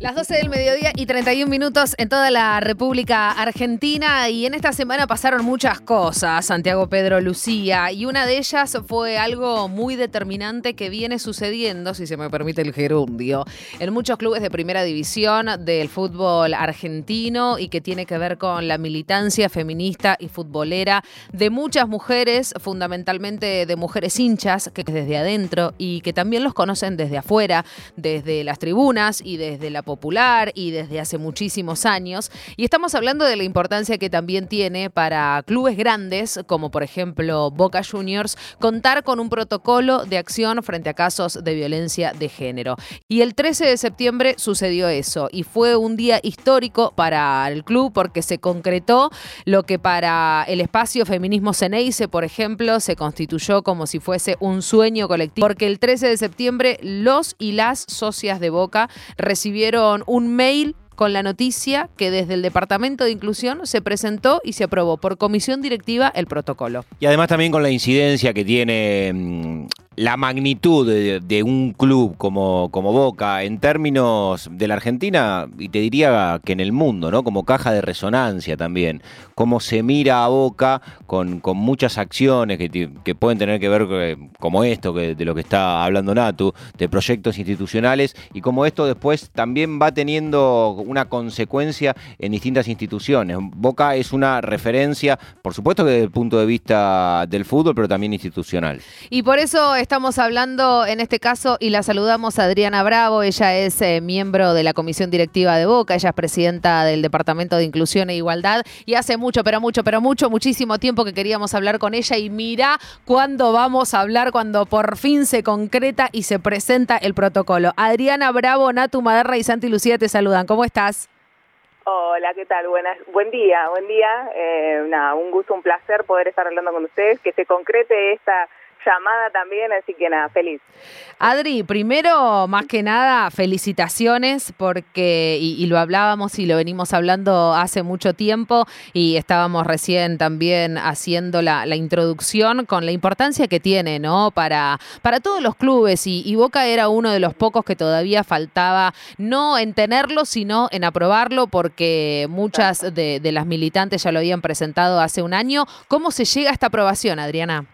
Las 12 del mediodía y 31 minutos en toda la República Argentina. Y en esta semana pasaron muchas cosas, Santiago Pedro Lucía, y una de ellas fue algo muy determinante que viene sucediendo, si se me permite el gerundio, en muchos clubes de primera división del fútbol argentino y que tiene que ver con la militancia feminista y futbolera de muchas mujeres, fundamentalmente de mujeres hinchas, que desde adentro y que también los conocen desde afuera, desde las tribunas y desde la popular y desde hace muchísimos años. Y estamos hablando de la importancia que también tiene para clubes grandes, como por ejemplo Boca Juniors, contar con un protocolo de acción frente a casos de violencia de género. Y el 13 de septiembre sucedió eso y fue un día histórico para el club porque se concretó lo que para el espacio Feminismo Ceneice, por ejemplo, se constituyó como si fuese un sueño colectivo, porque el 13 de septiembre los y las socias de Boca recibieron un mail con la noticia que desde el Departamento de Inclusión se presentó y se aprobó por comisión directiva el protocolo. Y además también con la incidencia que tiene mm, la magnitud de, un club como, como Boca en términos de la Argentina y te diría que en el mundo, ¿no? Como caja de resonancia también. Cómo se mira a Boca con, con muchas acciones que, que, pueden tener que ver eh, como esto, que, de lo que está hablando Natu, de proyectos institucionales y como esto después también va teniendo una consecuencia en distintas instituciones. Boca es una referencia, por supuesto que desde el punto de vista del fútbol, pero también institucional. Y por eso estamos hablando en este caso y la saludamos a Adriana Bravo. Ella es eh, miembro de la comisión directiva de Boca, ella es presidenta del Departamento de Inclusión e Igualdad y hace mucho, pero mucho, pero mucho, muchísimo tiempo que queríamos hablar con ella y mira cuándo vamos a hablar, cuando por fin se concreta y se presenta el protocolo. Adriana Bravo, Natu Maderra y Santi Lucía te saludan. ¿Cómo estás? Hola, ¿qué tal? Buenas, buen día, buen día. Eh, un gusto, un placer poder estar hablando con ustedes, que se concrete esta llamada también, así que nada, feliz. Adri, primero, más que nada, felicitaciones porque, y, lo hablábamos y lo venimos hablando hace mucho tiempo y estábamos recién también haciendo la, introducción con la importancia que tiene, ¿no? Para, para todos los clubes y, Boca era uno de los pocos que todavía faltaba, no en tenerlo, sino en aprobarlo porque muchas de, de las militantes ya lo habían presentado hace un año. ¿Cómo se llega a esta aprobación, Adriana?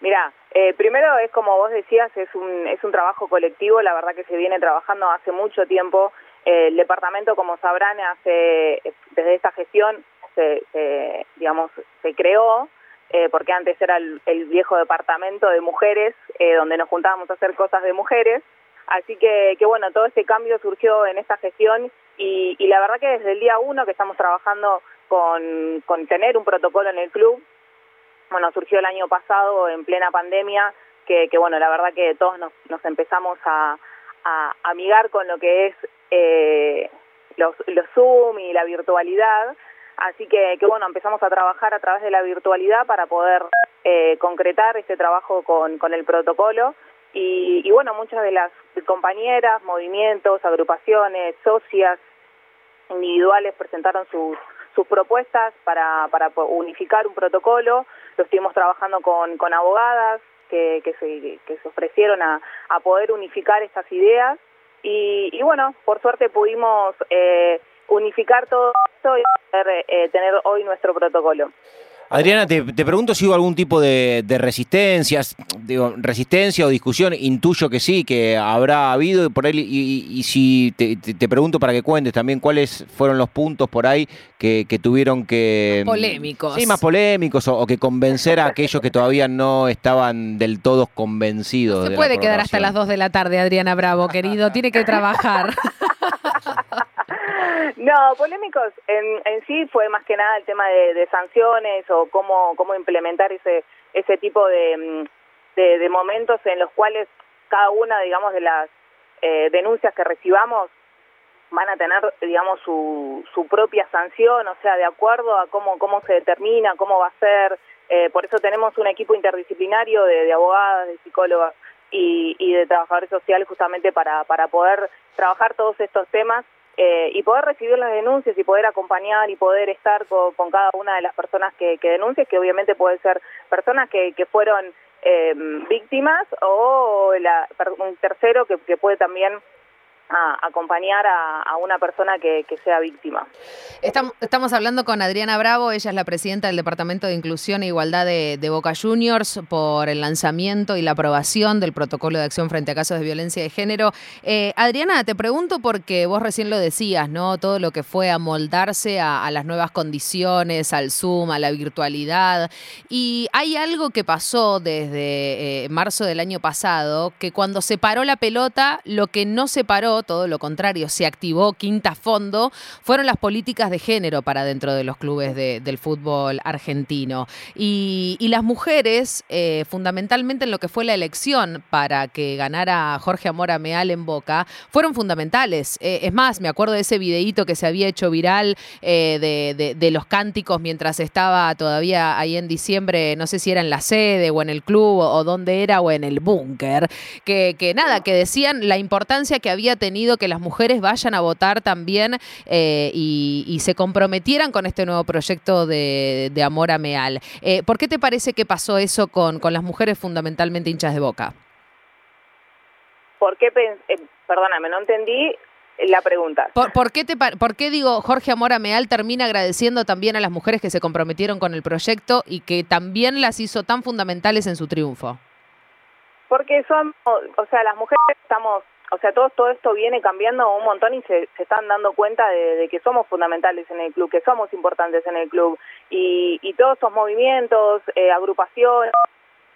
Mira, eh, primero es como vos decías, es un, es un trabajo colectivo, la verdad que se viene trabajando hace mucho tiempo. Eh, el departamento, como sabrán, hace desde esta gestión se, digamos, se creó, eh, porque antes era el, viejo departamento de mujeres, donde nos juntábamos a hacer cosas de mujeres. Así que, que bueno, todo este cambio surgió en esta gestión y, y la verdad que desde el día uno que estamos trabajando con, con tener un protocolo en el club, bueno, surgió el año pasado en plena pandemia, que, que bueno, la verdad que todos nos, nos empezamos a, a, amigar con lo que es eh, los, los Zoom y la virtualidad, así que, que bueno, empezamos a trabajar a través de la virtualidad para poder eh, concretar este trabajo con, con el protocolo y, y bueno, muchas de las compañeras, movimientos, agrupaciones, socias individuales presentaron sus sus propuestas para, para unificar un protocolo. Lo estuvimos trabajando con, con abogadas que, que, se, ofrecieron a, a poder unificar estas ideas. Y, y bueno, por suerte pudimos eh, unificar todo esto y poder eh, tener hoy nuestro protocolo. Adriana, te, pregunto si hubo algún tipo de, resistencias, digo, resistencia o discusión, intuyo que sí, que habrá habido por ahí, y, si te, pregunto para que cuentes también cuáles fueron los puntos por ahí que, tuvieron que... polémicos. Sí, más polémicos, o, que convencer a aquellos que todavía no estaban del todo convencidos. se puede quedar hasta las 2 de la tarde, Adriana Bravo, querido, tiene que trabajar. No, polémicos en, en sí fue más que nada el tema de, sanciones o cómo, cómo implementar ese, ese tipo de, de, momentos en los cuales cada una, digamos, de las eh, denuncias que recibamos van a tener, digamos, su, su propia sanción, o sea, de acuerdo a cómo, cómo se determina, cómo va a ser. Eh, por eso tenemos un equipo interdisciplinario de, de abogadas, de psicólogas y, y de trabajadores sociales justamente para, para poder trabajar todos estos temas eh, y poder recibir las denuncias y poder acompañar y poder estar con, cada una de las personas que, que denuncian, que obviamente pueden ser personas que, que fueron eh, víctimas o la, un tercero que, que puede también a acompañar a, una persona que, sea víctima. Estamos, hablando con Adriana Bravo, ella es la presidenta del Departamento de Inclusión e Igualdad de, Boca Juniors por el lanzamiento y la aprobación del protocolo de acción frente a casos de violencia de género. Eh, Adriana, te pregunto porque vos recién lo decías, ¿no? Todo lo que fue amoldarse a, a las nuevas condiciones, al Zoom, a la virtualidad. Y hay algo que pasó desde eh, marzo del año pasado, que cuando se paró la pelota, lo que no se paró todo lo contrario, se activó quinta fondo, fueron las políticas de género para dentro de los clubes del fútbol argentino. Y, las mujeres, eh, fundamentalmente en lo que fue la elección para que ganara Jorge Amora Meal en Boca, fueron fundamentales. Eh, es más, me acuerdo de ese videíto que se había hecho viral eh, de, los cánticos mientras estaba todavía ahí en diciembre, no sé si era en la sede o en el club o, dónde era o en el búnker, que, que nada, que decían la importancia que había tenido que las mujeres vayan a votar también eh, y, se comprometieran con este nuevo proyecto de, Amor a Meal. Eh, ¿Por qué te parece que pasó eso con, las mujeres fundamentalmente hinchas de boca? ¿Por qué, eh, perdóname, no entendí la pregunta. ¿Por, qué te, ¿Por qué digo Jorge Amora Meal termina agradeciendo también a las mujeres que se comprometieron con el proyecto y que también las hizo tan fundamentales en su triunfo? Porque son, o sea, las mujeres estamos o sea, todo, todo esto viene cambiando un montón y se, se están dando cuenta de, que somos fundamentales en el club, que somos importantes en el club. Y, y todos esos movimientos, eh, agrupaciones,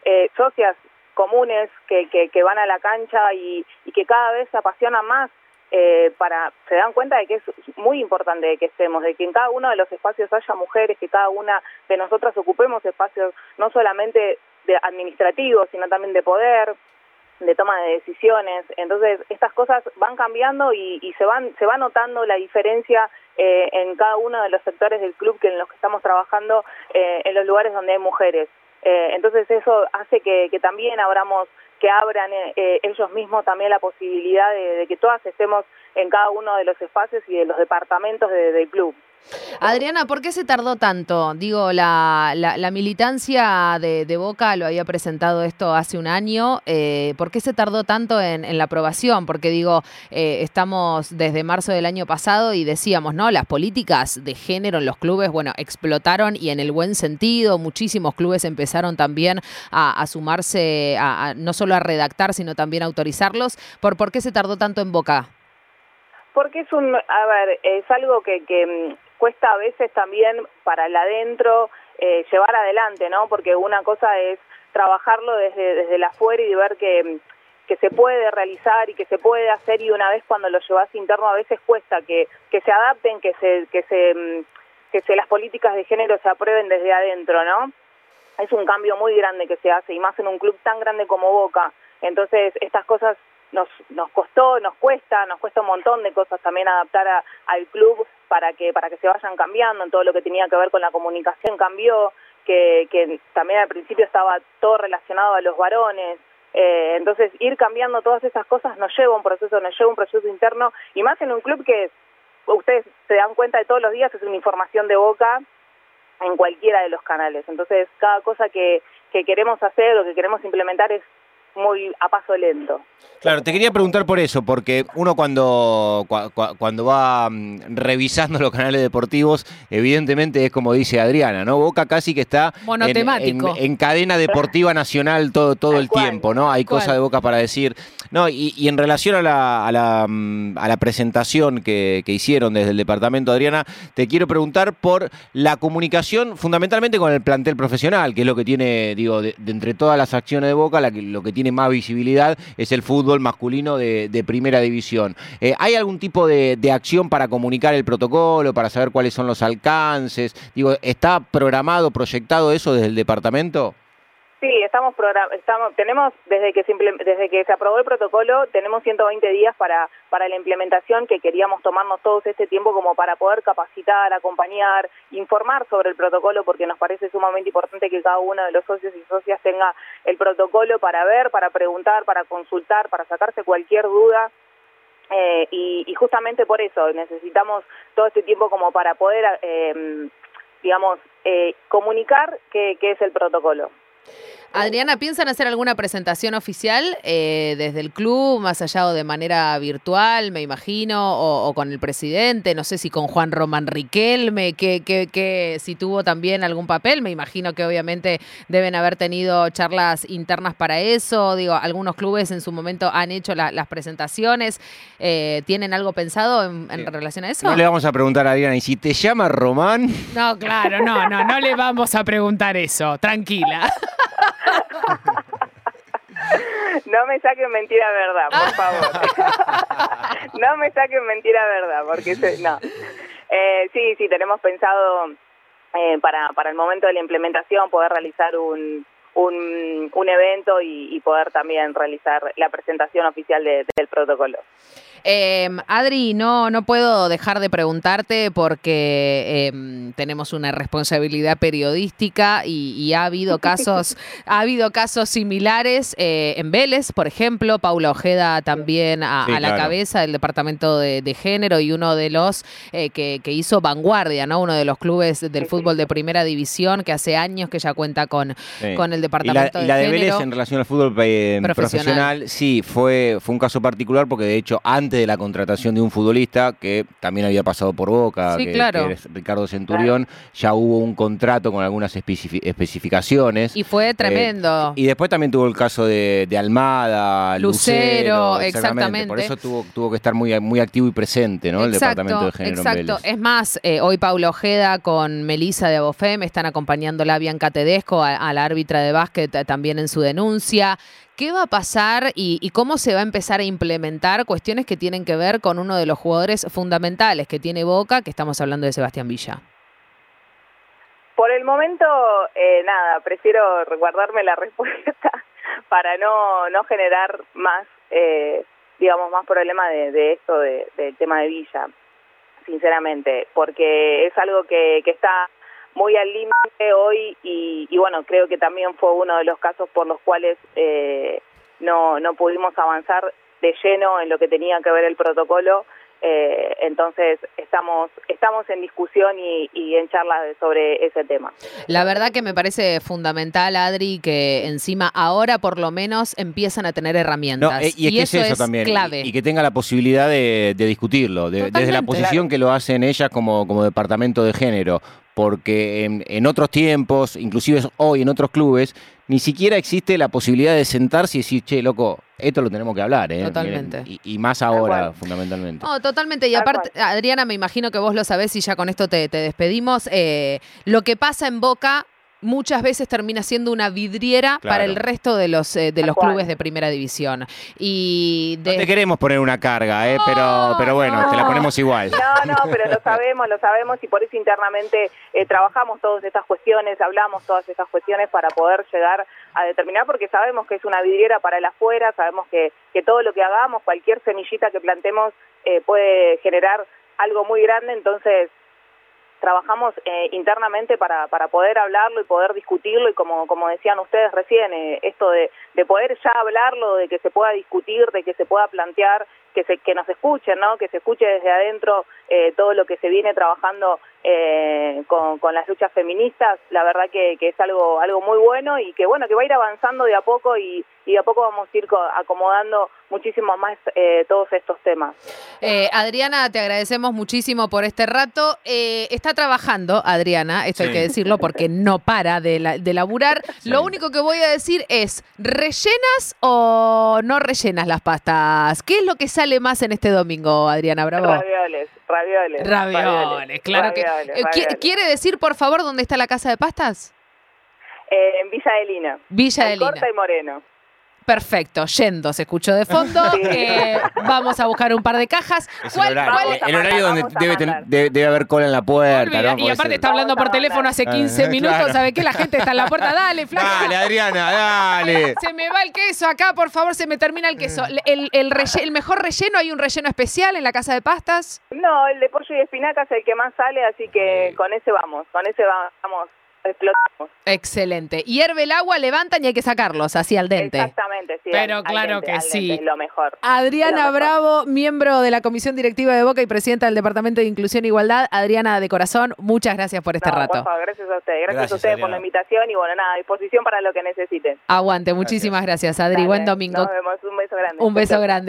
eh, socias comunes que, que, que, van a la cancha y, y que cada vez se apasionan más eh, para se dan cuenta de que es muy importante que estemos, de que en cada uno de los espacios haya mujeres, que cada una de nosotras ocupemos espacios no solamente de administrativos, sino también de poder, de toma de decisiones. Entonces, estas cosas van cambiando y, se van se va notando la diferencia eh, en cada uno de los sectores del club que en los que estamos trabajando eh, en los lugares donde hay mujeres. Eh, entonces, eso hace que, que también abramos que abran ellos mismos también la posibilidad de, que todas estemos en cada uno de los espacios y de los departamentos del club. Adriana, ¿por qué se tardó tanto? Digo, la, la, militancia de, Boca lo había presentado esto hace un año. Eh, ¿Por qué se tardó tanto en, la aprobación? Porque digo, eh, estamos desde marzo del año pasado y decíamos, ¿no? Las políticas de género en los clubes, bueno, explotaron y en el buen sentido. Muchísimos clubes empezaron también a, sumarse, a, no solo a redactar, sino también a autorizarlos. ¿Por, ¿Por qué se tardó tanto en Boca? Porque es un, a ver, es algo que, que mm, cuesta a veces también para el adentro eh, llevar adelante, ¿no? Porque una cosa es trabajarlo desde, desde el afuera y ver que, que se puede realizar y que se puede hacer y una vez cuando lo llevas interno a veces cuesta que, que se adapten, que se, que se, mm, que se las políticas de género se aprueben desde adentro, ¿no? Es un cambio muy grande que se hace y más en un club tan grande como Boca. Entonces, estas cosas nos, nos costó, nos cuesta, nos cuesta un montón de cosas también adaptar al club para que, para que se vayan cambiando en todo lo que tenía que ver con la comunicación cambió, que, que también al principio estaba todo relacionado a los varones, eh, entonces ir cambiando todas esas cosas nos lleva un proceso, nos lleva un proceso interno y más en un club que ustedes se dan cuenta de todos los días es una información de boca en cualquiera de los canales. Entonces, cada cosa que, que queremos hacer o que queremos implementar es muy a paso lento. Claro, te quería preguntar por eso, porque uno cuando, cuando va mm, revisando los canales deportivos, evidentemente es como dice Adriana, ¿no? Boca casi que está en, en, cadena deportiva nacional todo, todo el tiempo, ¿no? Hay cosas de Boca para decir. No, y, en relación a la, a la, mm, a la presentación que, que, hicieron desde el departamento, Adriana, te quiero preguntar por la comunicación fundamentalmente con el plantel profesional, que es lo que tiene, digo, de, entre todas las acciones de Boca, la que, lo que tiene más visibilidad es el fútbol masculino de, primera división. Eh, ¿Hay algún tipo de, de acción para comunicar el protocolo, para saber cuáles son los alcances? Digo, ¿está programado, proyectado eso desde el departamento? Sí, estamos, estamos tenemos desde que se desde que se aprobó el protocolo tenemos 120 días para para la implementación que queríamos tomarnos todos este tiempo como para poder capacitar, acompañar, informar sobre el protocolo porque nos parece sumamente importante que cada uno de los socios y socias tenga el protocolo para ver, para preguntar, para consultar, para sacarse cualquier duda. Eh, y, justamente por eso necesitamos todo este tiempo como para poder, eh, digamos, eh, comunicar qué es el protocolo. Adriana, ¿piensan hacer alguna presentación oficial eh, desde el club, más allá o de manera virtual, me imagino, o, con el presidente? No sé si con Juan Román Riquelme, que, que, que, si tuvo también algún papel, me imagino que obviamente deben haber tenido charlas internas para eso. Digo, algunos clubes en su momento han hecho las presentaciones. Eh, ¿Tienen algo pensado en, relación a eso? No le vamos a preguntar a Adriana, ¿y si te llama Román? No, claro, no, no, no le vamos a preguntar eso. Tranquila. No me saquen mentira verdad, por favor. no me saquen mentira verdad, porque no. Eh, sí, sí, tenemos pensado eh, para, para el momento de la implementación poder realizar un, un, un evento y, poder también realizar la presentación oficial del protocolo. Em, Adri, no, no puedo dejar de preguntarte porque em, tenemos una responsabilidad periodística y, ha habido casos, ha habido casos similares eh, en Vélez, por ejemplo, Paula Ojeda también a, la cabeza del departamento de, género y uno de los eh, que, hizo vanguardia, ¿no? Uno de los clubes del fútbol de primera división que hace años que ya cuenta con, con el departamento y la, de, Vélez en relación al fútbol eh, profesional. sí, fue, fue un caso particular porque de hecho antes de la contratación de un futbolista que también había pasado por Boca, que, es Ricardo Centurión, ya hubo un contrato con algunas especificaciones. Y fue tremendo. Eh, y después también tuvo el caso de, Almada, Lucero, exactamente. Por eso tuvo, tuvo que estar muy, muy activo y presente, ¿no? el departamento de género. Exacto. Es más, eh, hoy Paulo Ojeda con Melisa de Abofem están acompañando a Bianca Tedesco, a la árbitra de básquet, también en su denuncia. ¿Qué va a pasar y, cómo se va a empezar a implementar cuestiones que tienen que ver con uno de los jugadores fundamentales que tiene Boca, que estamos hablando de Sebastián Villa? Por el momento, eh, nada, prefiero guardarme la respuesta para no, no generar más, eh, digamos, más problema de, esto, del tema de Villa, sinceramente, porque es algo que está muy al límite hoy y, bueno, creo que también fue uno de los casos por los cuales eh, no, no pudimos avanzar de lleno en lo que tenía que ver el protocolo. Eh, entonces estamos estamos en discusión y, y, en charlas sobre ese tema. La verdad que me parece fundamental, Adri, que encima ahora por lo menos empiezan a tener herramientas. Eh, y, es que eso, también. Clave. Y, que tenga la posibilidad de, discutirlo, desde la posición que lo hacen ellas como, como departamento de género porque en, otros tiempos, inclusive hoy en otros clubes, ni siquiera existe la posibilidad de sentarse y decir, che, loco, esto lo tenemos que hablar, ¿eh? Totalmente. y, más ahora, fundamentalmente. No, totalmente. Y aparte, Adriana, me imagino que vos lo sabés y ya con esto te, despedimos. Eh, lo que pasa en Boca muchas veces termina siendo una vidriera para el resto de los eh, de los clubes de primera división. Y No te queremos poner una carga, eh, pero pero bueno, te la ponemos igual. No, no, pero lo sabemos, lo sabemos y por eso internamente eh, trabajamos todas estas cuestiones, hablamos todas estas cuestiones para poder llegar a determinar porque sabemos que es una vidriera para el afuera, sabemos que que todo lo que hagamos, cualquier semillita que plantemos eh, puede generar algo muy grande, entonces trabajamos eh, internamente para, para poder hablarlo y poder discutirlo y como, como decían ustedes recién, eh, esto de, de poder ya hablarlo, de que se pueda discutir, de que se pueda plantear, que, se, que nos escuchen, ¿no? que se escuche desde adentro eh, todo lo que se viene trabajando eh, con, con, las luchas feministas, la verdad que, que, es algo, algo muy bueno y que bueno, que va a ir avanzando de a poco y, y de a poco vamos a ir acomodando muchísimo más eh, todos estos temas. Eh, Adriana, te agradecemos muchísimo por este rato. Eh, está trabajando, Adriana, esto hay que decirlo porque no para de, de laburar. Lo único que voy a decir es, ¿rellenas o no rellenas las pastas? ¿Qué es lo que sale más en este domingo, Adriana Bravo? Ravioles, ravioles. Ravioles, claro que... ¿Quiere decir, por favor, dónde está la casa de pastas? en Villa de Lina. Villa de Lina. Corta y Moreno. Perfecto, yendo, se escuchó de fondo. Eh, vamos a buscar un par de cajas. ¿Cuál, el horario, donde debe, haber cola en la puerta. Y aparte está hablando por teléfono hace 15 minutos, ¿sabe qué? La gente está en la puerta. Dale, flaca. Dale, Adriana, dale. Se me va el queso acá, por favor, se me termina el queso. El, el, mejor relleno, ¿hay un relleno especial en la casa de pastas? No, el de pollo y espinaca es el que más sale, así que con ese vamos, con ese vamos explotamos. Excelente. Hierve el agua, levantan y hay que sacarlos así al dente. Exactamente, sí. Pero al- al claro dente, que dente, sí. lo mejor. Adriana Lo mejor. Bravo, miembro de la Comisión Directiva de Boca y presidenta del Departamento de Inclusión e Igualdad. Adriana, de corazón, muchas gracias por este No, rato. Por favor, gracias a ustedes. Gracias, Gracias, a ustedes por la invitación y bueno, nada, a disposición para lo que necesiten. Aguante, muchísimas gracias, Adri. Buen domingo. Nos vemos, un beso grande. Un beso grande.